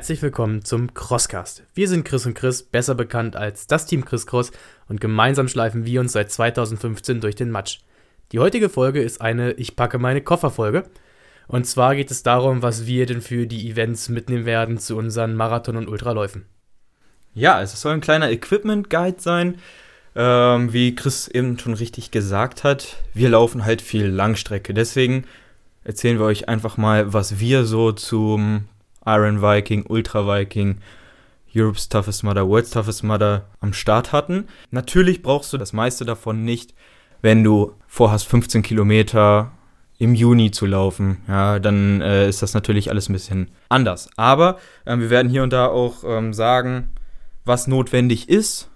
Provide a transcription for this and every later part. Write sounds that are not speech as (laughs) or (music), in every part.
Herzlich willkommen zum Crosscast. Wir sind Chris und Chris, besser bekannt als das Team Chris Cross und gemeinsam schleifen wir uns seit 2015 durch den Matsch. Die heutige Folge ist eine Ich packe meine Koffer Folge. Und zwar geht es darum, was wir denn für die Events mitnehmen werden zu unseren Marathon- und Ultraläufen. Ja, es soll ein kleiner Equipment Guide sein. Ähm, wie Chris eben schon richtig gesagt hat, wir laufen halt viel Langstrecke. Deswegen erzählen wir euch einfach mal, was wir so zum Iron Viking, Ultra Viking, Europe's Toughest Mother, World's Toughest Mother am Start hatten. Natürlich brauchst du das meiste davon nicht, wenn du vorhast, 15 Kilometer im Juni zu laufen. Ja, dann äh, ist das natürlich alles ein bisschen anders. Aber äh, wir werden hier und da auch ähm, sagen, was notwendig ist,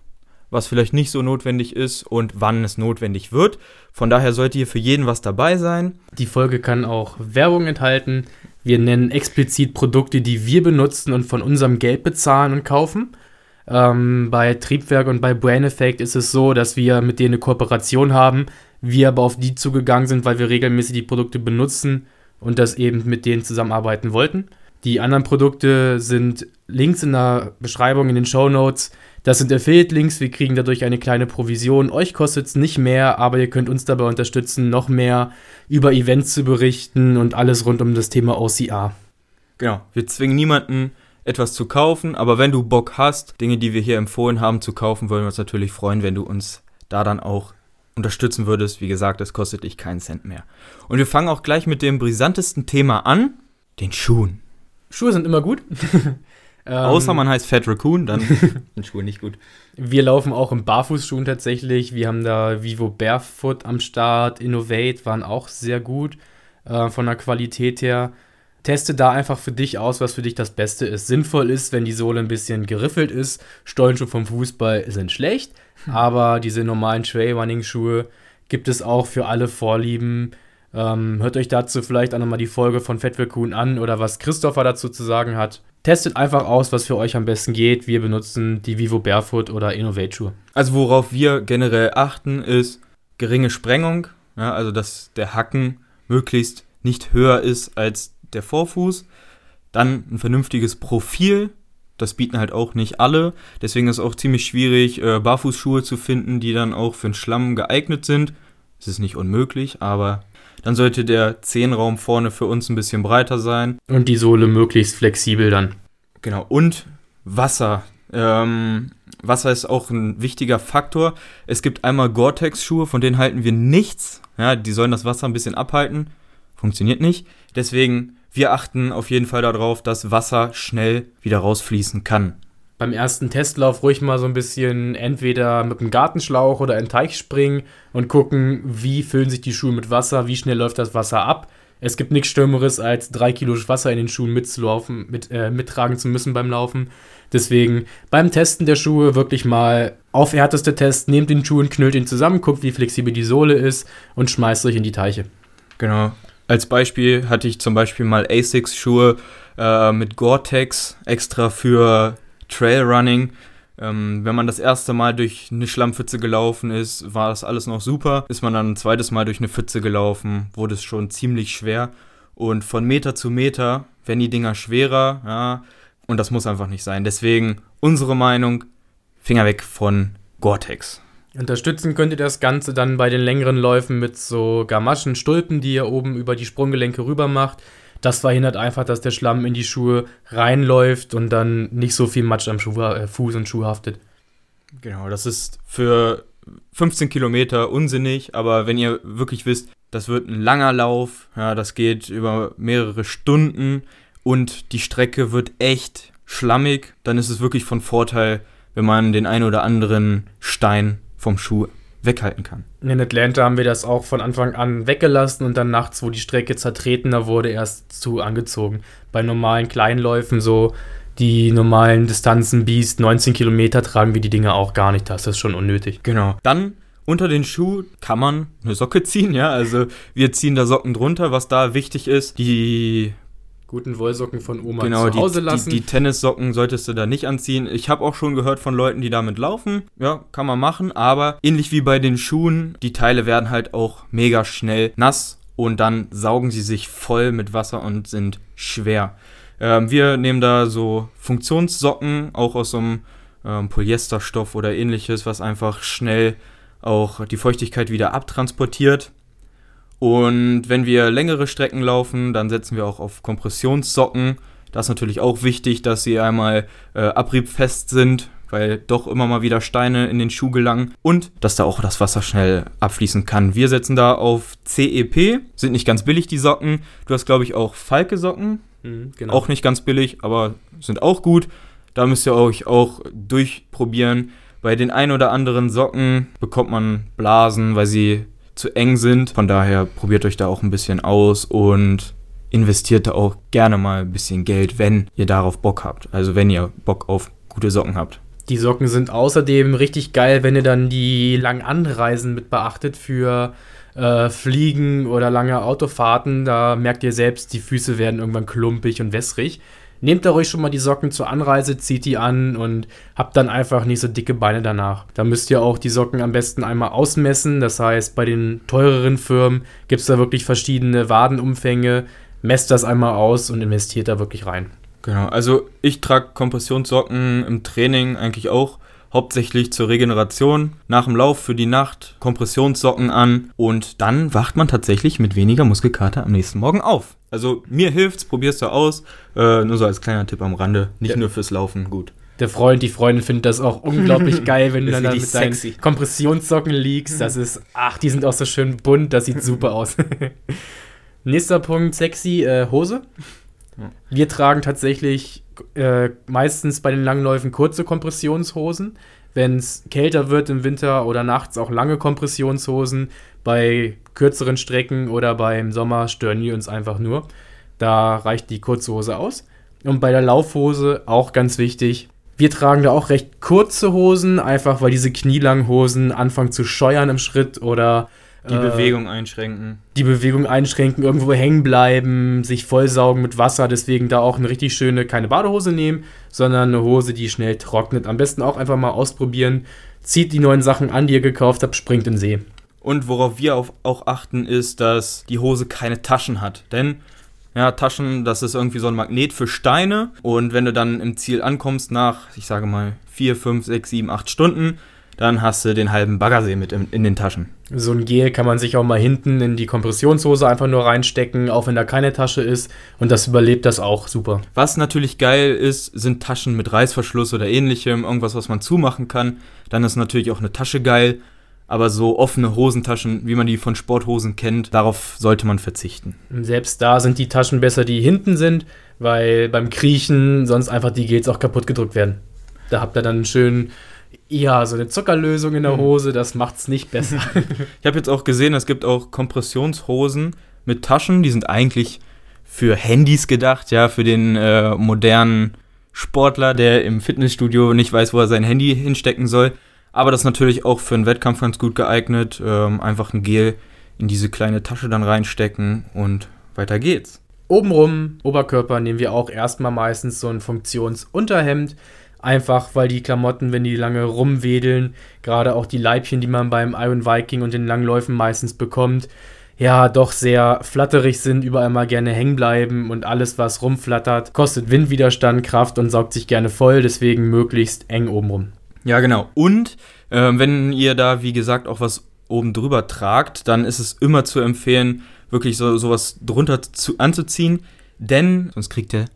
was vielleicht nicht so notwendig ist und wann es notwendig wird. Von daher sollte hier für jeden was dabei sein. Die Folge kann auch Werbung enthalten. Wir nennen explizit Produkte, die wir benutzen und von unserem Geld bezahlen und kaufen. Ähm, bei Triebwerk und bei Brain Effect ist es so, dass wir mit denen eine Kooperation haben, wir aber auf die zugegangen sind, weil wir regelmäßig die Produkte benutzen und das eben mit denen zusammenarbeiten wollten. Die anderen Produkte sind Links in der Beschreibung in den Show Notes. Das sind Affiliate-Links, wir kriegen dadurch eine kleine Provision. Euch kostet es nicht mehr, aber ihr könnt uns dabei unterstützen, noch mehr über Events zu berichten und alles rund um das Thema OCR. Genau, wir zwingen niemanden, etwas zu kaufen, aber wenn du Bock hast, Dinge, die wir hier empfohlen haben, zu kaufen, würden wir uns natürlich freuen, wenn du uns da dann auch unterstützen würdest. Wie gesagt, es kostet dich keinen Cent mehr. Und wir fangen auch gleich mit dem brisantesten Thema an, den Schuhen. Schuhe sind immer gut. (laughs) Ähm, Außer man heißt Fat Raccoon, dann (laughs) (laughs) sind Schuhe nicht gut. Wir laufen auch im Barfußschuhen tatsächlich. Wir haben da Vivo Barefoot am Start, Innovate waren auch sehr gut äh, von der Qualität her. Teste da einfach für dich aus, was für dich das Beste ist. Sinnvoll ist, wenn die Sohle ein bisschen geriffelt ist. Stollenschuhe vom Fußball sind schlecht, hm. aber diese normalen Trail-Running-Schuhe gibt es auch für alle Vorlieben. Ähm, hört euch dazu vielleicht auch nochmal die Folge von Fat an oder was Christopher dazu zu sagen hat. Testet einfach aus, was für euch am besten geht. Wir benutzen die Vivo Barefoot oder Innovate Schuhe. Also worauf wir generell achten, ist geringe Sprengung. Ja, also dass der Hacken möglichst nicht höher ist als der Vorfuß. Dann ein vernünftiges Profil. Das bieten halt auch nicht alle. Deswegen ist es auch ziemlich schwierig, äh, Barfußschuhe zu finden, die dann auch für den Schlamm geeignet sind. Es ist nicht unmöglich, aber dann sollte der Zehenraum vorne für uns ein bisschen breiter sein. Und die Sohle möglichst flexibel dann. Genau. Und Wasser. Ähm, Wasser ist auch ein wichtiger Faktor. Es gibt einmal Gore-Tex-Schuhe, von denen halten wir nichts. Ja, die sollen das Wasser ein bisschen abhalten. Funktioniert nicht. Deswegen, wir achten auf jeden Fall darauf, dass Wasser schnell wieder rausfließen kann beim ersten Testlauf ruhig mal so ein bisschen entweder mit einem Gartenschlauch oder in Teich springen und gucken, wie füllen sich die Schuhe mit Wasser, wie schnell läuft das Wasser ab. Es gibt nichts Stürmeres, als drei Kilo Wasser in den Schuhen mitzulaufen, mit, äh, mittragen zu müssen beim Laufen. Deswegen beim Testen der Schuhe wirklich mal auf härteste Test, nehmt den Schuh und knüllt ihn zusammen, guckt, wie flexibel die Sohle ist und schmeißt euch in die Teiche. Genau. Als Beispiel hatte ich zum Beispiel mal Asics-Schuhe äh, mit Gore-Tex extra für Trailrunning. Ähm, wenn man das erste Mal durch eine Schlammpfütze gelaufen ist, war das alles noch super. Ist man dann ein zweites Mal durch eine Pfütze gelaufen, wurde es schon ziemlich schwer. Und von Meter zu Meter werden die Dinger schwerer, ja. Und das muss einfach nicht sein. Deswegen unsere Meinung, Finger weg von Gore-Tex. Unterstützen könnt ihr das Ganze dann bei den längeren Läufen mit so Gamaschen, Stulpen, die ihr oben über die Sprunggelenke rüber macht. Das verhindert einfach, dass der Schlamm in die Schuhe reinläuft und dann nicht so viel Matsch am Schuh, äh, Fuß und Schuh haftet. Genau, das ist für 15 Kilometer unsinnig, aber wenn ihr wirklich wisst, das wird ein langer Lauf, ja, das geht über mehrere Stunden und die Strecke wird echt schlammig, dann ist es wirklich von Vorteil, wenn man den einen oder anderen Stein vom Schuh weghalten kann. In Atlanta haben wir das auch von Anfang an weggelassen und dann nachts, wo die Strecke zertretener wurde, erst zu angezogen. Bei normalen Kleinläufen, so die normalen Distanzen, Beast, 19 Kilometer, tragen wir die Dinge auch gar nicht. Das ist schon unnötig. Genau. Dann unter den Schuh kann man eine Socke ziehen, ja. Also wir ziehen da Socken drunter. Was da wichtig ist, die guten Wollsocken von Oma genau, zu Hause die, lassen. Die, die Tennissocken solltest du da nicht anziehen. Ich habe auch schon gehört von Leuten, die damit laufen. Ja, kann man machen, aber ähnlich wie bei den Schuhen, die Teile werden halt auch mega schnell nass und dann saugen sie sich voll mit Wasser und sind schwer. Ähm, wir nehmen da so Funktionssocken, auch aus so einem ähm, Polyesterstoff oder ähnliches, was einfach schnell auch die Feuchtigkeit wieder abtransportiert. Und wenn wir längere Strecken laufen, dann setzen wir auch auf Kompressionssocken. Das ist natürlich auch wichtig, dass sie einmal äh, abriebfest sind, weil doch immer mal wieder Steine in den Schuh gelangen und dass da auch das Wasser schnell abfließen kann. Wir setzen da auf CEP, sind nicht ganz billig die Socken. Du hast, glaube ich, auch Falke-Socken. Mhm, genau. Auch nicht ganz billig, aber sind auch gut. Da müsst ihr euch auch durchprobieren. Bei den ein oder anderen Socken bekommt man Blasen, weil sie zu eng sind. Von daher probiert euch da auch ein bisschen aus und investiert da auch gerne mal ein bisschen Geld, wenn ihr darauf Bock habt. Also wenn ihr Bock auf gute Socken habt. Die Socken sind außerdem richtig geil, wenn ihr dann die langen Anreisen mit beachtet für äh, Fliegen oder lange Autofahrten. Da merkt ihr selbst, die Füße werden irgendwann klumpig und wässrig. Nehmt euch schon mal die Socken zur Anreise, zieht die an und habt dann einfach nicht so dicke Beine danach. Da müsst ihr auch die Socken am besten einmal ausmessen. Das heißt, bei den teureren Firmen gibt es da wirklich verschiedene Wadenumfänge. Messt das einmal aus und investiert da wirklich rein. Genau, also ich trage Kompressionssocken im Training eigentlich auch hauptsächlich zur Regeneration, nach dem Lauf für die Nacht, Kompressionssocken an und dann wacht man tatsächlich mit weniger Muskelkater am nächsten Morgen auf. Also mir hilft's, probier's da aus. Äh, nur so als kleiner Tipp am Rande, nicht ja. nur fürs Laufen, gut. Der Freund, die Freundin findet das auch unglaublich (laughs) geil, wenn du dann, dann mit sexy. deinen Kompressionssocken liegst. Das ist, ach, die sind auch so schön bunt, das sieht super aus. (laughs) Nächster Punkt, sexy äh, Hose. Wir tragen tatsächlich äh, meistens bei den Langläufen kurze Kompressionshosen. Wenn es kälter wird im Winter oder nachts auch lange Kompressionshosen. Bei kürzeren Strecken oder beim Sommer stören die uns einfach nur. Da reicht die kurze Hose aus. Und bei der Laufhose auch ganz wichtig. Wir tragen da auch recht kurze Hosen, einfach weil diese knielangen Hosen anfangen zu scheuern im Schritt oder die äh, Bewegung einschränken. Die Bewegung einschränken, irgendwo hängen bleiben, sich vollsaugen mit Wasser. Deswegen da auch eine richtig schöne, keine Badehose nehmen, sondern eine Hose, die schnell trocknet. Am besten auch einfach mal ausprobieren. Zieht die neuen Sachen an, die ihr gekauft habt, springt in den See. Und worauf wir auch achten, ist, dass die Hose keine Taschen hat. Denn ja, Taschen, das ist irgendwie so ein Magnet für Steine. Und wenn du dann im Ziel ankommst nach, ich sage mal, 4, 5, 6, 7, 8 Stunden, dann hast du den halben Baggersee mit in, in, den Taschen. So ein Gel kann man sich auch mal hinten in die Kompressionshose einfach nur reinstecken, auch wenn da keine Tasche ist. Und das überlebt das auch super. Was natürlich geil ist, sind Taschen mit Reißverschluss oder ähnlichem, irgendwas, was man zumachen kann. Dann ist natürlich auch eine Tasche geil. Aber so offene Hosentaschen, wie man die von Sporthosen kennt, darauf sollte man verzichten. Selbst da sind die Taschen besser, die hinten sind, weil beim Kriechen sonst einfach die Gels auch kaputt gedrückt werden. Da habt ihr dann einen schönen ja, so eine Zuckerlösung in der hm. Hose, das macht's nicht besser. (laughs) ich habe jetzt auch gesehen, es gibt auch Kompressionshosen mit Taschen, die sind eigentlich für Handys gedacht, ja, für den äh, modernen Sportler, der im Fitnessstudio nicht weiß, wo er sein Handy hinstecken soll. Aber das ist natürlich auch für einen Wettkampf ganz gut geeignet. Ähm, einfach ein Gel in diese kleine Tasche dann reinstecken und weiter geht's. Obenrum, Oberkörper, nehmen wir auch erstmal meistens so ein Funktionsunterhemd Einfach weil die Klamotten, wenn die lange rumwedeln, gerade auch die Leibchen, die man beim Iron Viking und den Langläufen meistens bekommt, ja, doch sehr flatterig sind, überall mal gerne hängen bleiben und alles, was rumflattert, kostet Windwiderstand, Kraft und saugt sich gerne voll, deswegen möglichst eng obenrum. Ja, genau. Und äh, wenn ihr da, wie gesagt, auch was oben drüber tragt, dann ist es immer zu empfehlen, wirklich so sowas drunter zu, anzuziehen, denn sonst kriegt ihr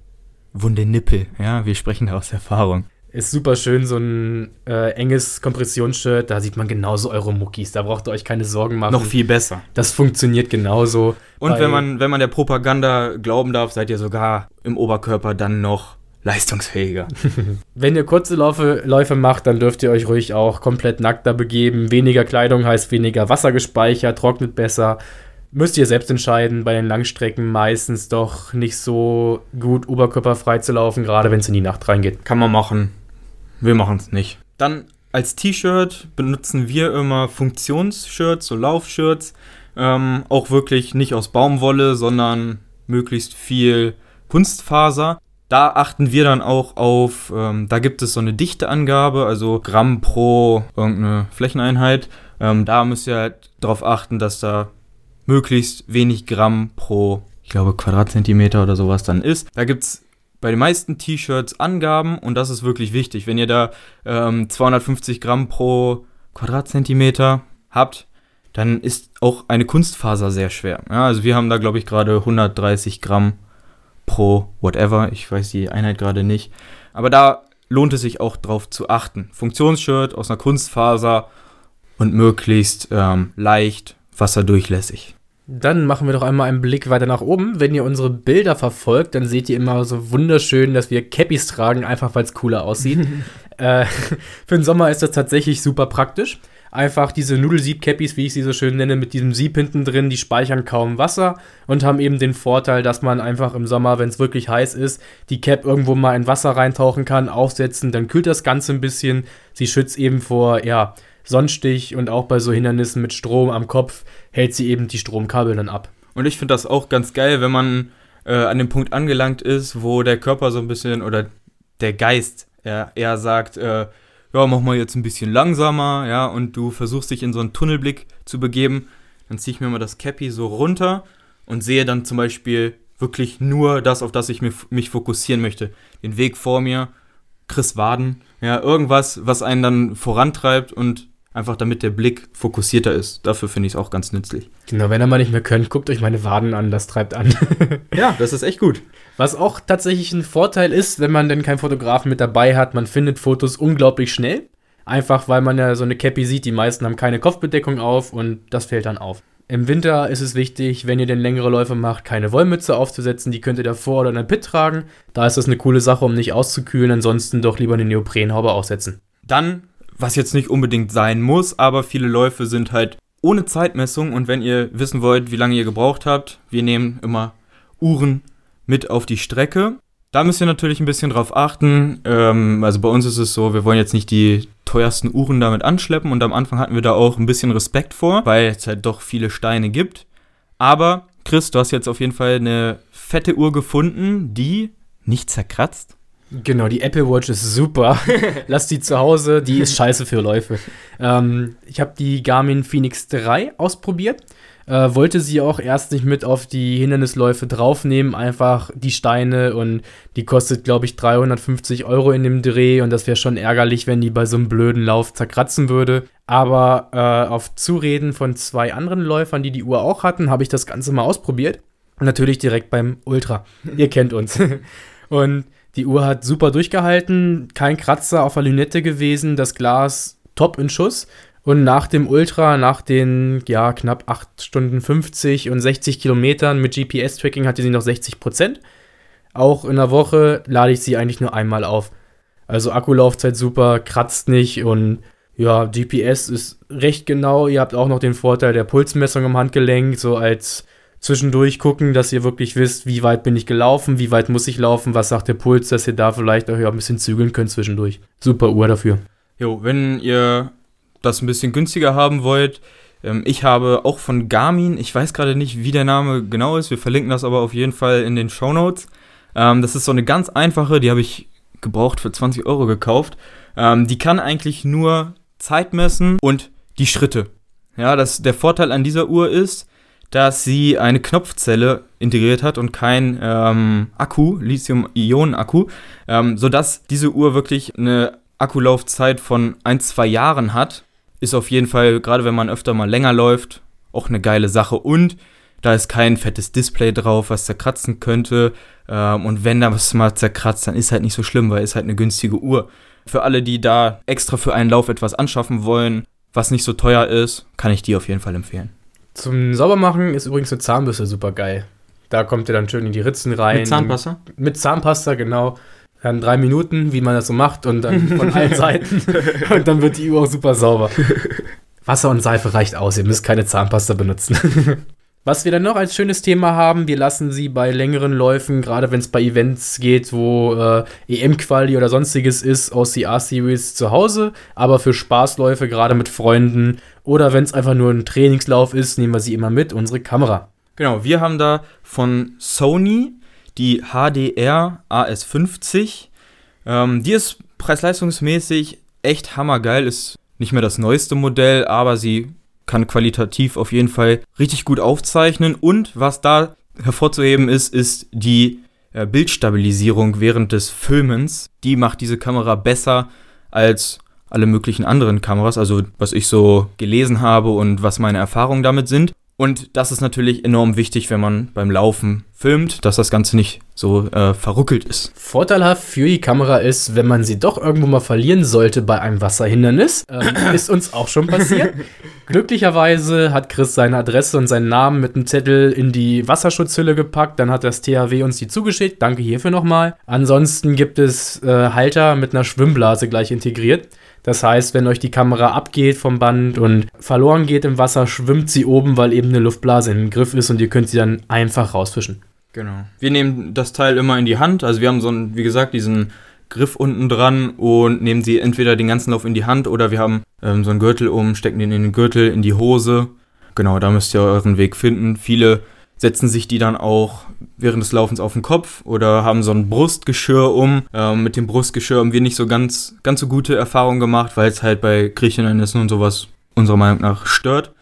wunde Nippel. Ja, wir sprechen da aus Erfahrung. Ist super schön, so ein äh, enges Kompressionsshirt. Da sieht man genauso eure Muckis. Da braucht ihr euch keine Sorgen machen. Noch viel besser. Das funktioniert genauso. Und wenn man, wenn man der Propaganda glauben darf, seid ihr sogar im Oberkörper dann noch leistungsfähiger. (laughs) wenn ihr kurze Läufe, Läufe macht, dann dürft ihr euch ruhig auch komplett nackt da begeben. Weniger Kleidung heißt weniger Wasser gespeichert, trocknet besser müsst ihr selbst entscheiden, bei den Langstrecken meistens doch nicht so gut oberkörperfrei zu laufen, gerade wenn es in die Nacht reingeht. Kann man machen. Wir machen es nicht. Dann als T-Shirt benutzen wir immer Funktionsshirts, so Laufshirts. Ähm, auch wirklich nicht aus Baumwolle, sondern möglichst viel Kunstfaser. Da achten wir dann auch auf, ähm, da gibt es so eine Dichteangabe, also Gramm pro irgendeine Flächeneinheit. Ähm, da müsst ihr halt darauf achten, dass da möglichst wenig Gramm pro, ich glaube, Quadratzentimeter oder sowas dann ist. Da gibt es bei den meisten T-Shirts Angaben und das ist wirklich wichtig. Wenn ihr da ähm, 250 Gramm pro Quadratzentimeter habt, dann ist auch eine Kunstfaser sehr schwer. Ja, also wir haben da, glaube ich, gerade 130 Gramm pro whatever. Ich weiß die Einheit gerade nicht. Aber da lohnt es sich auch drauf zu achten. Funktionsshirt aus einer Kunstfaser und möglichst ähm, leicht wasserdurchlässig. Dann machen wir doch einmal einen Blick weiter nach oben. Wenn ihr unsere Bilder verfolgt, dann seht ihr immer so wunderschön, dass wir Cappies tragen, einfach weil es cooler aussieht. (laughs) äh, für den Sommer ist das tatsächlich super praktisch. Einfach diese Nudelsieb-Cappies, wie ich sie so schön nenne, mit diesem Sieb hinten drin, die speichern kaum Wasser und haben eben den Vorteil, dass man einfach im Sommer, wenn es wirklich heiß ist, die Cap irgendwo mal in Wasser reintauchen kann, aufsetzen, dann kühlt das Ganze ein bisschen. Sie schützt eben vor, ja, Sonnenstich und auch bei so Hindernissen mit Strom am Kopf hält sie eben die Stromkabel dann ab. Und ich finde das auch ganz geil, wenn man äh, an dem Punkt angelangt ist, wo der Körper so ein bisschen oder der Geist ja, eher sagt, äh, ja, mach mal jetzt ein bisschen langsamer, ja, und du versuchst dich in so einen Tunnelblick zu begeben, dann ziehe ich mir mal das Cappy so runter und sehe dann zum Beispiel wirklich nur das, auf das ich mich, mich fokussieren möchte. Den Weg vor mir, Chris Waden, ja, irgendwas, was einen dann vorantreibt und Einfach damit der Blick fokussierter ist. Dafür finde ich es auch ganz nützlich. Genau, wenn ihr mal nicht mehr könnt, guckt euch meine Waden an, das treibt an. (laughs) ja, das ist echt gut. Was auch tatsächlich ein Vorteil ist, wenn man denn keinen Fotografen mit dabei hat, man findet Fotos unglaublich schnell. Einfach weil man ja so eine Cappy sieht, die meisten haben keine Kopfbedeckung auf und das fällt dann auf. Im Winter ist es wichtig, wenn ihr denn längere Läufe macht, keine Wollmütze aufzusetzen. Die könnt ihr davor oder in der Pit tragen. Da ist das eine coole Sache, um nicht auszukühlen. Ansonsten doch lieber eine Neoprenhaube aufsetzen. Dann was jetzt nicht unbedingt sein muss, aber viele Läufe sind halt ohne Zeitmessung und wenn ihr wissen wollt, wie lange ihr gebraucht habt, wir nehmen immer Uhren mit auf die Strecke. Da müsst ihr natürlich ein bisschen drauf achten. Ähm, also bei uns ist es so, wir wollen jetzt nicht die teuersten Uhren damit anschleppen und am Anfang hatten wir da auch ein bisschen Respekt vor, weil es halt doch viele Steine gibt. Aber Chris, du hast jetzt auf jeden Fall eine fette Uhr gefunden, die nicht zerkratzt. Genau, die Apple Watch ist super. (laughs) Lass die zu Hause, die ist scheiße für Läufe. Ähm, ich habe die Garmin Phoenix 3 ausprobiert. Äh, wollte sie auch erst nicht mit auf die Hindernisläufe draufnehmen, einfach die Steine und die kostet, glaube ich, 350 Euro in dem Dreh und das wäre schon ärgerlich, wenn die bei so einem blöden Lauf zerkratzen würde. Aber äh, auf Zureden von zwei anderen Läufern, die die Uhr auch hatten, habe ich das Ganze mal ausprobiert. Natürlich direkt beim Ultra. Ihr kennt uns. (laughs) und die Uhr hat super durchgehalten, kein Kratzer auf der Lünette gewesen, das Glas top in Schuss. Und nach dem Ultra, nach den ja, knapp 8 Stunden 50 und 60 Kilometern mit GPS-Tracking hatte sie noch 60 Prozent. Auch in der Woche lade ich sie eigentlich nur einmal auf. Also Akkulaufzeit super, kratzt nicht und ja, GPS ist recht genau. Ihr habt auch noch den Vorteil der Pulsmessung im Handgelenk, so als zwischendurch gucken, dass ihr wirklich wisst, wie weit bin ich gelaufen, wie weit muss ich laufen, was sagt der Puls, dass ihr da vielleicht auch ein bisschen zügeln könnt zwischendurch. Super Uhr dafür. Jo, wenn ihr das ein bisschen günstiger haben wollt, ähm, ich habe auch von Garmin, ich weiß gerade nicht, wie der Name genau ist, wir verlinken das aber auf jeden Fall in den Show Notes. Ähm, das ist so eine ganz einfache, die habe ich gebraucht für 20 Euro gekauft. Ähm, die kann eigentlich nur Zeit messen und die Schritte. Ja, das, der Vorteil an dieser Uhr ist, dass sie eine Knopfzelle integriert hat und kein ähm, Akku, Lithium-Ionen-Akku, ähm, sodass diese Uhr wirklich eine Akkulaufzeit von ein, zwei Jahren hat. Ist auf jeden Fall, gerade wenn man öfter mal länger läuft, auch eine geile Sache. Und da ist kein fettes Display drauf, was zerkratzen könnte. Ähm, und wenn da was mal zerkratzt, dann ist halt nicht so schlimm, weil es halt eine günstige Uhr. Für alle, die da extra für einen Lauf etwas anschaffen wollen, was nicht so teuer ist, kann ich die auf jeden Fall empfehlen. Zum Saubermachen ist übrigens eine Zahnbürste super geil. Da kommt ihr dann schön in die Ritzen rein. Mit Zahnpasta? Mit Zahnpasta, genau. Dann drei Minuten, wie man das so macht, und dann von allen (laughs) Seiten. Und dann wird die Uhr auch super sauber. Wasser und Seife reicht aus, ihr müsst keine Zahnpasta benutzen. Was wir dann noch als schönes Thema haben, wir lassen sie bei längeren Läufen, gerade wenn es bei Events geht, wo äh, EM-Quali oder sonstiges ist, aus CR-Series zu Hause. Aber für Spaßläufe, gerade mit Freunden oder wenn es einfach nur ein Trainingslauf ist, nehmen wir sie immer mit, unsere Kamera. Genau, wir haben da von Sony die HDR AS50. Ähm, die ist preis-leistungsmäßig echt hammergeil, ist nicht mehr das neueste Modell, aber sie kann qualitativ auf jeden Fall richtig gut aufzeichnen. Und was da hervorzuheben ist, ist die äh, Bildstabilisierung während des Filmens, die macht diese Kamera besser als alle möglichen anderen Kameras, also was ich so gelesen habe und was meine Erfahrungen damit sind. Und das ist natürlich enorm wichtig, wenn man beim Laufen filmt, dass das Ganze nicht so äh, verruckelt ist. Vorteilhaft für die Kamera ist, wenn man sie doch irgendwo mal verlieren sollte bei einem Wasserhindernis. Ähm, (laughs) ist uns auch schon passiert. Glücklicherweise hat Chris seine Adresse und seinen Namen mit einem Zettel in die Wasserschutzhülle gepackt. Dann hat das THW uns die zugeschickt. Danke hierfür nochmal. Ansonsten gibt es äh, Halter mit einer Schwimmblase gleich integriert. Das heißt, wenn euch die Kamera abgeht vom Band und verloren geht im Wasser, schwimmt sie oben, weil eben eine Luftblase im Griff ist und ihr könnt sie dann einfach rausfischen. Genau. Wir nehmen das Teil immer in die Hand. Also wir haben so einen, wie gesagt, diesen Griff unten dran und nehmen sie entweder den ganzen Lauf in die Hand oder wir haben ähm, so einen Gürtel um, stecken den in den Gürtel, in die Hose. Genau, da müsst ihr euren Weg finden. Viele setzen sich die dann auch während des Laufens auf den Kopf oder haben so ein Brustgeschirr um. Ähm, mit dem Brustgeschirr haben wir nicht so ganz, ganz so gute Erfahrungen gemacht, weil es halt bei Griechenlandnissen und sowas unserer Meinung nach stört.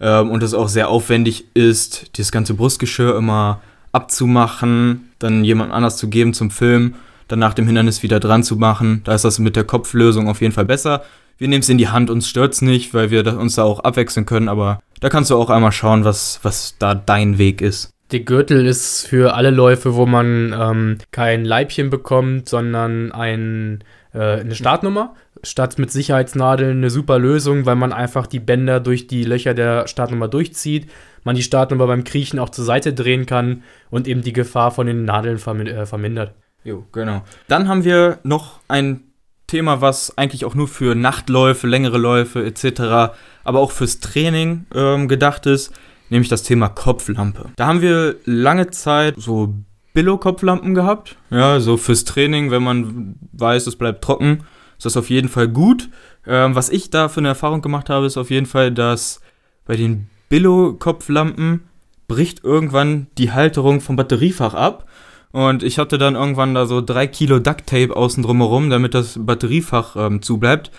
Ähm, und es auch sehr aufwendig ist, das ganze Brustgeschirr immer abzumachen, dann jemand anders zu geben zum Film, dann nach dem Hindernis wieder dran zu machen. Da ist das mit der Kopflösung auf jeden Fall besser. Wir nehmen es in die Hand, uns stört es nicht, weil wir uns da auch abwechseln können, aber da kannst du auch einmal schauen, was, was da dein Weg ist. Der Gürtel ist für alle Läufe, wo man ähm, kein Leibchen bekommt, sondern ein, äh, eine Startnummer. Statt mit Sicherheitsnadeln eine super Lösung, weil man einfach die Bänder durch die Löcher der Startnummer durchzieht. Man die Startnummer beim Kriechen auch zur Seite drehen kann und eben die Gefahr von den Nadeln vermin äh, vermindert. Jo, genau. Dann haben wir noch ein Thema, was eigentlich auch nur für Nachtläufe, längere Läufe etc., aber auch fürs Training ähm, gedacht ist, nämlich das Thema Kopflampe. Da haben wir lange Zeit so Billo-Kopflampen gehabt. Ja, so fürs Training, wenn man weiß, es bleibt trocken, ist das auf jeden Fall gut. Ähm, was ich da für eine Erfahrung gemacht habe, ist auf jeden Fall, dass bei den Billo-Kopflampen bricht irgendwann die Halterung vom Batteriefach ab und ich hatte dann irgendwann da so drei Kilo Ducktape außen drumherum, damit das Batteriefach ähm, zubleibt.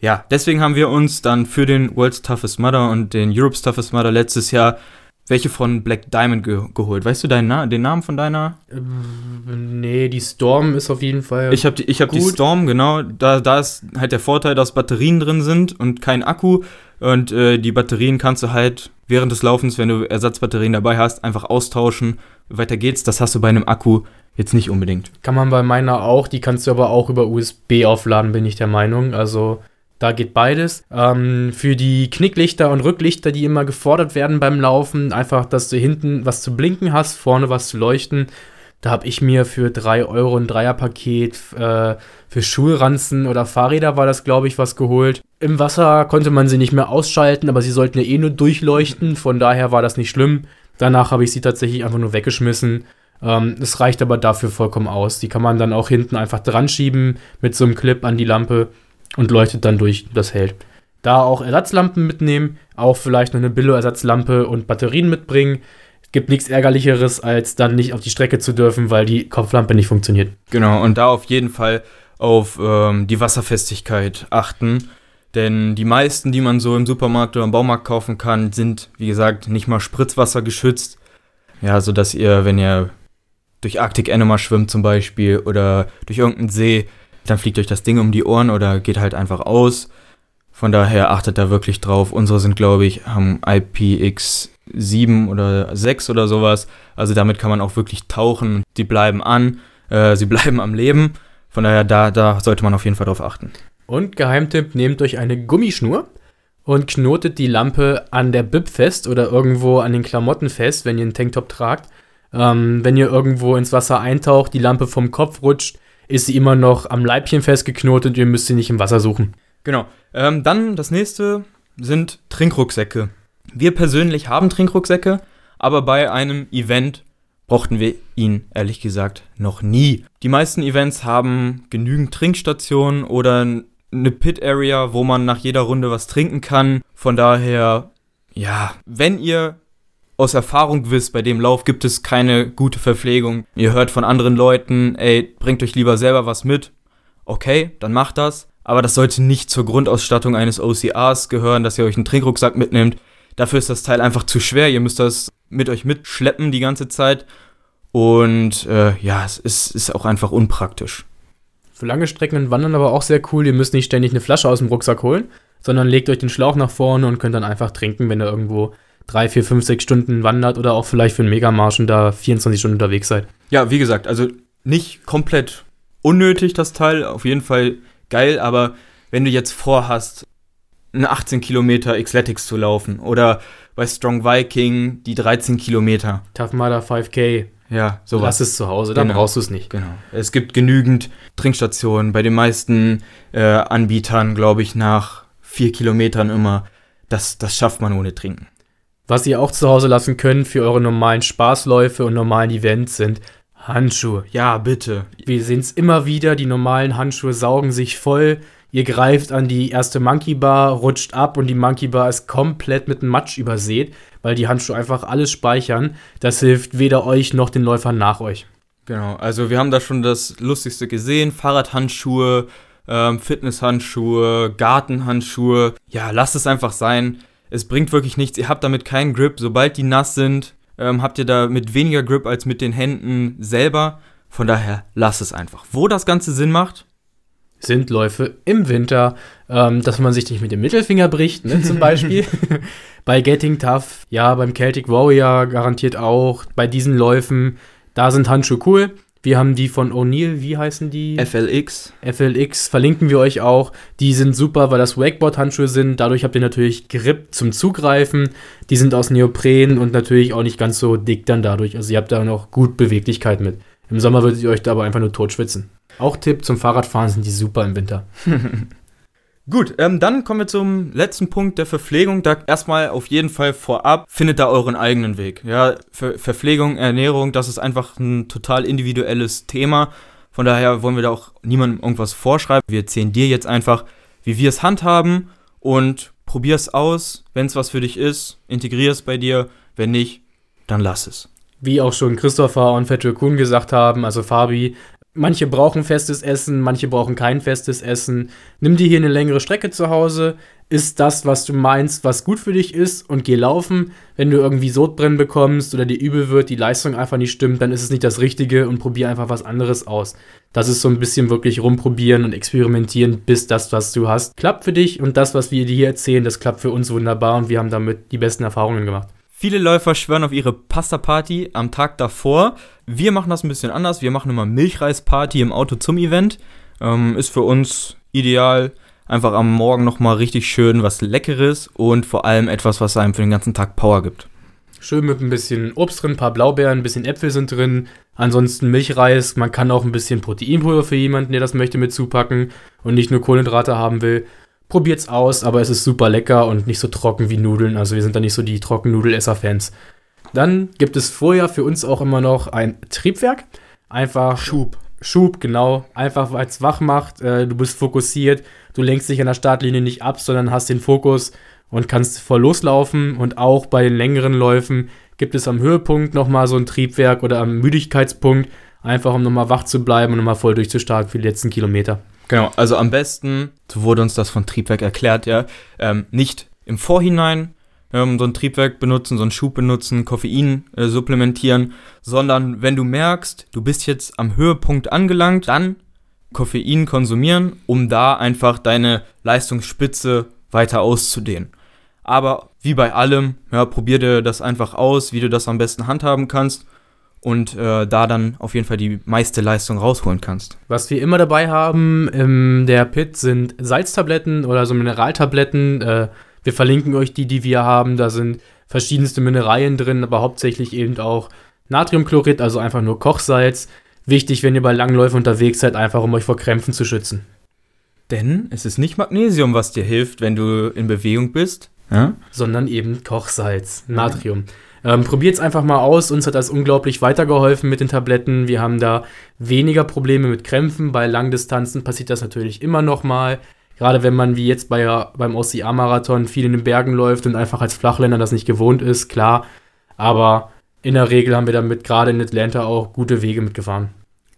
Ja, deswegen haben wir uns dann für den World's Toughest Mudder und den Europe's Toughest Mudder letztes Jahr welche von Black Diamond ge geholt. Weißt du deinen Na den Namen von deiner? Ähm, nee, die Storm ist auf jeden Fall. Ich habe die, hab die Storm, genau. Da, da ist halt der Vorteil, dass Batterien drin sind und kein Akku. Und äh, die Batterien kannst du halt während des Laufens, wenn du Ersatzbatterien dabei hast, einfach austauschen weiter geht's. Das hast du bei einem Akku jetzt nicht unbedingt. Kann man bei meiner auch, die kannst du aber auch über USB aufladen, bin ich der Meinung. Also da geht beides. Ähm, für die Knicklichter und Rücklichter, die immer gefordert werden beim Laufen, einfach, dass du hinten was zu blinken hast, vorne was zu leuchten. Da habe ich mir für 3 Euro ein Dreierpaket äh, für Schulranzen oder Fahrräder war das, glaube ich, was geholt. Im Wasser konnte man sie nicht mehr ausschalten, aber sie sollten ja eh nur durchleuchten. Von daher war das nicht schlimm. Danach habe ich sie tatsächlich einfach nur weggeschmissen. Ähm, es reicht aber dafür vollkommen aus. Die kann man dann auch hinten einfach dran schieben mit so einem Clip an die Lampe und leuchtet dann durch. Das hält. Da auch Ersatzlampen mitnehmen, auch vielleicht noch eine Billo-Ersatzlampe und Batterien mitbringen. Es gibt nichts Ärgerlicheres, als dann nicht auf die Strecke zu dürfen, weil die Kopflampe nicht funktioniert. Genau, und da auf jeden Fall auf ähm, die Wasserfestigkeit achten. Denn die meisten, die man so im Supermarkt oder im Baumarkt kaufen kann, sind, wie gesagt, nicht mal Spritzwasser geschützt. Ja, sodass ihr, wenn ihr durch Arctic Animal schwimmt zum Beispiel oder durch irgendeinen See, dann fliegt euch das Ding um die Ohren oder geht halt einfach aus. Von daher achtet da wirklich drauf. Unsere sind, glaube ich, haben IPX7 oder 6 oder sowas. Also damit kann man auch wirklich tauchen. Die bleiben an, äh, sie (laughs) bleiben am Leben. Von daher, da, da sollte man auf jeden Fall drauf achten. Und Geheimtipp, nehmt euch eine Gummischnur und knotet die Lampe an der Bib fest oder irgendwo an den Klamotten fest, wenn ihr einen Tanktop tragt. Ähm, wenn ihr irgendwo ins Wasser eintaucht, die Lampe vom Kopf rutscht, ist sie immer noch am Leibchen festgeknotet und ihr müsst sie nicht im Wasser suchen. Genau. Ähm, dann das nächste sind Trinkrucksäcke. Wir persönlich haben Trinkrucksäcke, aber bei einem Event brauchten wir ihn ehrlich gesagt noch nie. Die meisten Events haben genügend Trinkstationen oder eine Pit Area, wo man nach jeder Runde was trinken kann. Von daher, ja, wenn ihr aus Erfahrung wisst, bei dem Lauf gibt es keine gute Verpflegung. Ihr hört von anderen Leuten, ey, bringt euch lieber selber was mit. Okay, dann macht das. Aber das sollte nicht zur Grundausstattung eines OCRs gehören, dass ihr euch einen Trinkrucksack mitnehmt. Dafür ist das Teil einfach zu schwer. Ihr müsst das mit euch mitschleppen die ganze Zeit. Und äh, ja, es ist, ist auch einfach unpraktisch. Für lange Strecken und Wandern aber auch sehr cool. Ihr müsst nicht ständig eine Flasche aus dem Rucksack holen, sondern legt euch den Schlauch nach vorne und könnt dann einfach trinken, wenn ihr irgendwo drei, vier, fünf, sechs Stunden wandert oder auch vielleicht für einen Megamarsch und da 24 Stunden unterwegs seid. Ja, wie gesagt, also nicht komplett unnötig das Teil, auf jeden Fall geil, aber wenn du jetzt vorhast, eine 18 Kilometer Xletics zu laufen oder bei Strong Viking die 13 Kilometer. Tough Mudder 5K. Ja, sowas. Lass es zu Hause, dann Genau. brauchst du es nicht. Genau. Es gibt genügend Trinkstationen bei den meisten äh, Anbietern, glaube ich, nach vier Kilometern immer. Das, das schafft man ohne Trinken. Was ihr auch zu Hause lassen könnt für eure normalen Spaßläufe und normalen Events sind Handschuhe. Ja, bitte. Wir sehen es immer wieder, die normalen Handschuhe saugen sich voll. Ihr greift an die erste Monkey Bar, rutscht ab und die Monkey Bar ist komplett mit Matsch übersät, weil die Handschuhe einfach alles speichern. Das hilft weder euch noch den Läufern nach euch. Genau, also wir haben da schon das Lustigste gesehen. Fahrradhandschuhe, ähm, Fitnesshandschuhe, Gartenhandschuhe. Ja, lasst es einfach sein. Es bringt wirklich nichts. Ihr habt damit keinen Grip. Sobald die nass sind, ähm, habt ihr damit weniger Grip als mit den Händen selber. Von daher lasst es einfach. Wo das Ganze Sinn macht, Sind Läufe im Winter, ähm, dass man sich nicht mit dem Mittelfinger bricht, ne, zum Beispiel. (laughs) bei Getting Tough, ja, beim Celtic Warrior garantiert auch. Bei diesen Läufen, da sind Handschuhe cool. Wir haben die von O'Neill, wie heißen die? FLX. FLX verlinken wir euch auch. Die sind super, weil das Wakeboard-Handschuhe sind. Dadurch habt ihr natürlich Grip zum Zugreifen. Die sind aus Neopren und natürlich auch nicht ganz so dick dann dadurch. Also ihr habt da noch gut Beweglichkeit mit. Im Sommer würdet ihr euch da aber einfach nur totschwitzen. Auch Tipp zum Fahrradfahren sind die super im Winter. (laughs) Gut, ähm, dann kommen wir zum letzten Punkt der Verpflegung. Da erstmal auf jeden Fall vorab, findet da euren eigenen Weg. Ja, Ver Verpflegung, Ernährung, das ist einfach ein total individuelles Thema. Von daher wollen wir da auch niemandem irgendwas vorschreiben. Wir erzählen dir jetzt einfach, wie wir es handhaben und probier es aus. Wenn es was für dich ist, integrier es bei dir. Wenn nicht, dann lass es. Wie auch schon Christopher und Fettel Kuhn gesagt haben, also Fabi, manche brauchen festes Essen, manche brauchen kein festes Essen. Nimm dir hier eine längere Strecke zu Hause, isst das, was du meinst, was gut für dich ist und geh laufen. Wenn du irgendwie Sodbrennen bekommst oder dir übel wird, die Leistung einfach nicht stimmt, dann ist es nicht das Richtige und probier einfach was anderes aus. Das ist so ein bisschen wirklich rumprobieren und experimentieren, bis das, was du hast, klappt für dich und das, was wir dir hier erzählen, das klappt für uns wunderbar und wir haben damit die besten Erfahrungen gemacht. Viele Läufer schwören auf ihre Pasta-Party am Tag davor. Wir machen das ein bisschen anders. Wir machen immer Milchreis-Party im Auto zum Event. Ähm, ist für uns ideal. Einfach am Morgen nochmal richtig schön was Leckeres und vor allem etwas, was einem für den ganzen Tag Power gibt. Schön mit ein bisschen Obst drin, ein paar Blaubeeren, ein bisschen Äpfel sind drin. Ansonsten Milchreis. Man kann auch ein bisschen Proteinpulver für jemanden, der das möchte, mit zupacken und nicht nur Kohlenhydrate haben will. Probiert's aus, aber es ist super lecker und nicht so trocken wie Nudeln. Also wir sind da nicht so die Trockennudelesser-Fans. Dann gibt es vorher für uns auch immer noch ein Triebwerk. Einfach Schub. Schub, genau. Einfach weil es wach macht. Äh, du bist fokussiert. Du lenkst dich an der Startlinie nicht ab, sondern hast den Fokus und kannst voll loslaufen. Und auch bei den längeren Läufen gibt es am Höhepunkt nochmal so ein Triebwerk oder am Müdigkeitspunkt. Einfach um nochmal wach zu bleiben und nochmal voll durchzustarten für die letzten Kilometer. Genau, also am besten, so wurde uns das von Triebwerk erklärt, ja, ähm, nicht im Vorhinein ähm, so ein Triebwerk benutzen, so einen Schub benutzen, Koffein äh, supplementieren, sondern wenn du merkst, du bist jetzt am Höhepunkt angelangt, dann Koffein konsumieren, um da einfach deine Leistungsspitze weiter auszudehnen. Aber wie bei allem, ja, probier dir das einfach aus, wie du das am besten handhaben kannst und äh, da dann auf jeden Fall die meiste Leistung rausholen kannst. Was wir immer dabei haben in der Pit sind Salztabletten oder so Mineraltabletten. Äh, wir verlinken euch die, die wir haben. Da sind verschiedenste Mineralien drin, aber hauptsächlich eben auch Natriumchlorid, also einfach nur Kochsalz. Wichtig, wenn ihr bei Langläufen unterwegs seid, einfach um euch vor Krämpfen zu schützen. Denn es ist nicht Magnesium, was dir hilft, wenn du in Bewegung bist. Ja? sondern eben Kochsalz, Natrium. Ähm, Probiert es einfach mal aus. Uns hat das unglaublich weitergeholfen mit den Tabletten. Wir haben da weniger Probleme mit Krämpfen. Bei Langdistanzen passiert das natürlich immer noch mal. Gerade wenn man wie jetzt bei, beim OCA-Marathon viel in den Bergen läuft und einfach als Flachländer das nicht gewohnt ist, klar. Aber in der Regel haben wir damit gerade in Atlanta auch gute Wege mitgefahren.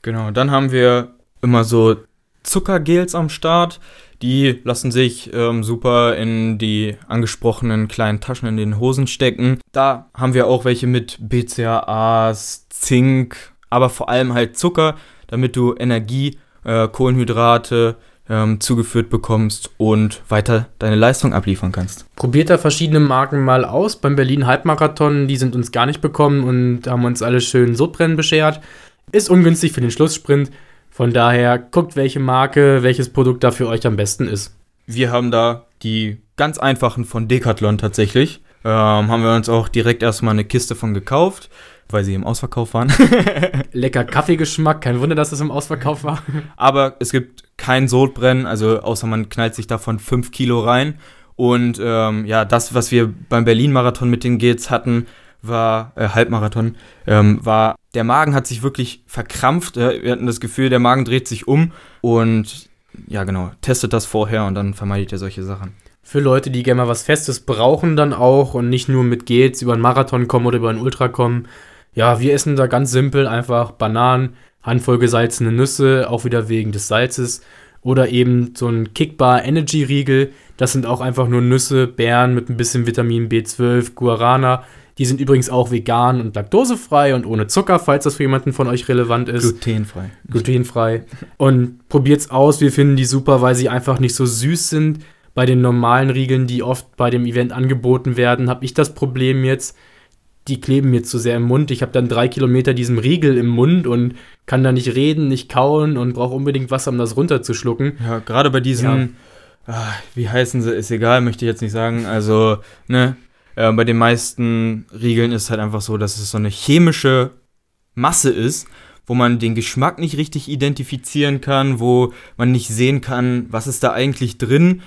Genau, dann haben wir immer so Zuckergels am Start. Die lassen sich ähm, super in die angesprochenen kleinen Taschen in den Hosen stecken. Da haben wir auch welche mit BCAAs, Zink, aber vor allem halt Zucker, damit du Energie, äh, Kohlenhydrate, ähm, zugeführt bekommst und weiter deine Leistung abliefern kannst. Probiert da verschiedene Marken mal aus. Beim Berlin Halbmarathon, die sind uns gar nicht bekommen und haben uns alle schön Sodbrennen beschert. Ist ungünstig für den Schlusssprint. Von daher guckt, welche Marke, welches Produkt da für euch am besten ist. Wir haben da die ganz einfachen von Decathlon tatsächlich. Ähm, haben wir uns auch direkt erstmal eine Kiste von gekauft weil sie im Ausverkauf waren. (laughs) Lecker Kaffeegeschmack, kein Wunder, dass es im Ausverkauf war. Aber es gibt kein Sodbrennen, also außer man knallt sich davon 5 Kilo rein. Und ähm, ja, das, was wir beim Berlin-Marathon mit den Gels hatten, war, äh, Halbmarathon, ähm, war, der Magen hat sich wirklich verkrampft. Äh, wir hatten das Gefühl, der Magen dreht sich um und ja, genau, testet das vorher und dann vermeidet ihr solche Sachen. Für Leute, die gerne mal was Festes brauchen, dann auch und nicht nur mit Gels über einen Marathon kommen oder über einen Ultra kommen, ja, wir essen da ganz simpel einfach Bananen, Handvoll gesalzene Nüsse, auch wieder wegen des Salzes. Oder eben so ein Kickbar Energy Riegel. Das sind auch einfach nur Nüsse, Beeren mit ein bisschen Vitamin B12, Guarana. Die sind übrigens auch vegan und laktosefrei und ohne Zucker, falls das für jemanden von euch relevant ist. Glutenfrei. Glutenfrei. Und probiert's aus. Wir finden die super, weil sie einfach nicht so süß sind. Bei den normalen Riegeln, die oft bei dem Event angeboten werden, habe ich das Problem jetzt, die kleben mir zu sehr im Mund. Ich habe dann drei Kilometer diesen Riegel im Mund und kann da nicht reden, nicht kauen und brauche unbedingt Wasser, um das runterzuschlucken. Ja, gerade bei diesen, ja. ah, wie heißen sie, ist egal, möchte ich jetzt nicht sagen. Also, ne, äh, bei den meisten Riegeln ist halt einfach so, dass es so eine chemische Masse ist, wo man den Geschmack nicht richtig identifizieren kann, wo man nicht sehen kann, was ist da eigentlich drin,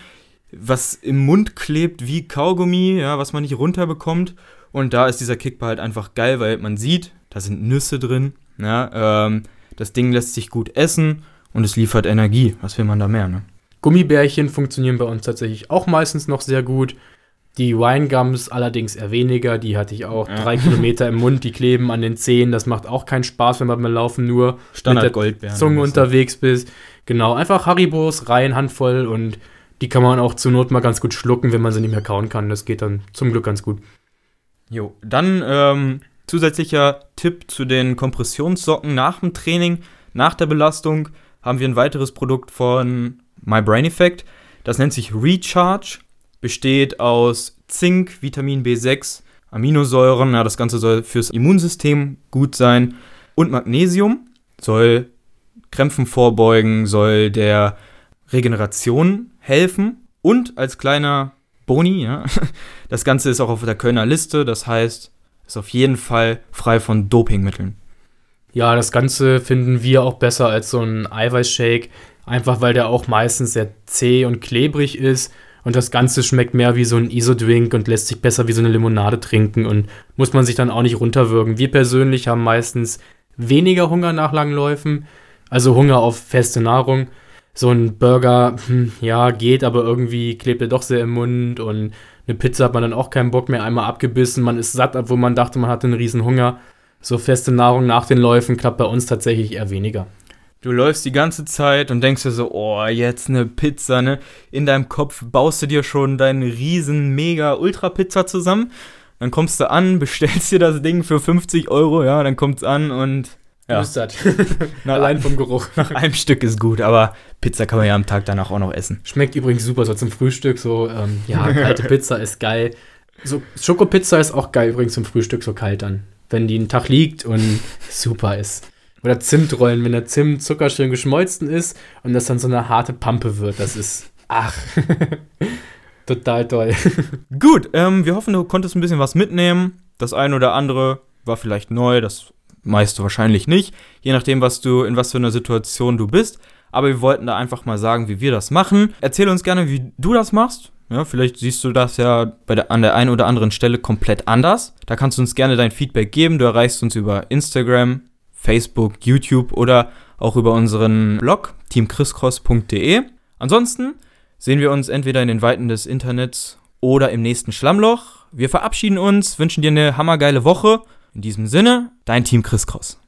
was im Mund klebt wie Kaugummi, ja, was man nicht runterbekommt. Und da ist dieser Kickball halt einfach geil, weil man sieht, da sind Nüsse drin. Ja, ähm, das Ding lässt sich gut essen und es liefert Energie. Was will man da mehr? Ne? Gummibärchen funktionieren bei uns tatsächlich auch meistens noch sehr gut. Die Winegums allerdings eher weniger. Die hatte ich auch. Ja. Drei Kilometer im Mund, die kleben an den Zehen. Das macht auch keinen Spaß, wenn man beim Laufen nur Standard mit der Goldbeeren Zunge unterwegs bist. Genau, einfach Haribos, rein, Handvoll und die kann man auch zur Not mal ganz gut schlucken, wenn man sie nicht mehr kauen kann. Das geht dann zum Glück ganz gut. Jo, dann ähm, zusätzlicher Tipp zu den Kompressionssocken nach dem Training, nach der Belastung haben wir ein weiteres Produkt von My Brain Effect. Das nennt sich Recharge, besteht aus Zink, Vitamin B6, Aminosäuren, ja, das Ganze soll fürs Immunsystem gut sein und Magnesium soll Krämpfen vorbeugen, soll der Regeneration helfen und als kleiner Boni, ja. (laughs) Das Ganze ist auch auf der Kölner Liste, das heißt, ist auf jeden Fall frei von Dopingmitteln. Ja, das Ganze finden wir auch besser als so ein Eiweißshake, einfach weil der auch meistens sehr zäh und klebrig ist und das Ganze schmeckt mehr wie so ein Isodrink und lässt sich besser wie so eine Limonade trinken und muss man sich dann auch nicht runterwürgen. Wir persönlich haben meistens weniger Hunger nach langen Läufen, also Hunger auf feste Nahrung so ein Burger, hm, ja, geht, aber irgendwie klebt er doch sehr im Mund und eine Pizza hat man dann auch keinen Bock mehr, einmal abgebissen, man ist satt, obwohl man dachte, man hatte einen riesen Hunger. So feste Nahrung nach den Läufen klappt bei uns tatsächlich eher weniger. Du läufst die ganze Zeit und denkst dir so, oh, jetzt eine Pizza, ne? In deinem Kopf baust du dir schon deine riesen, mega Ultra-Pizza zusammen. Dann kommst du an, (laughs) bestellst dir das Ding für 50 Euro, ja, dann kommt's an und ja. (laughs) Allein vom Geruch. (laughs) Nach einem Stück ist gut, aber Pizza kann man ja am Tag danach auch noch essen. Schmeckt übrigens super, so zum Frühstück. So, ähm, ja, kalte Pizza ist geil. So, Schokopizza ist auch geil übrigens zum Frühstück, so kalt dann. Wenn die einen Tag liegt und super ist. Oder Zimtrollen, wenn der Zimt Zucker schön geschmolzen ist und das dann so eine harte Pampe wird. Das ist, ach, (laughs) total toll. (laughs) Gut, ähm, wir hoffen, du konntest ein bisschen was mitnehmen. Das eine oder andere war vielleicht neu, das meiste wahrscheinlich nicht, je nachdem, was du, in was für einer Situation du bist. Aber wir wollten da einfach mal sagen, wie wir das machen. Erzähl uns gerne, wie du das machst. Ja, vielleicht siehst du das ja der, an der einen oder anderen Stelle komplett anders. Da kannst du uns gerne dein Feedback geben. Du erreichst uns über Instagram, Facebook, YouTube oder auch über unseren Blog teamchriscross.de. Ansonsten sehen wir uns entweder in den Weiten des Internets oder im nächsten Schlammloch. Wir verabschieden uns, wünschen dir eine hammergeile Woche in diesem Sinne, dein Team Chris Cross.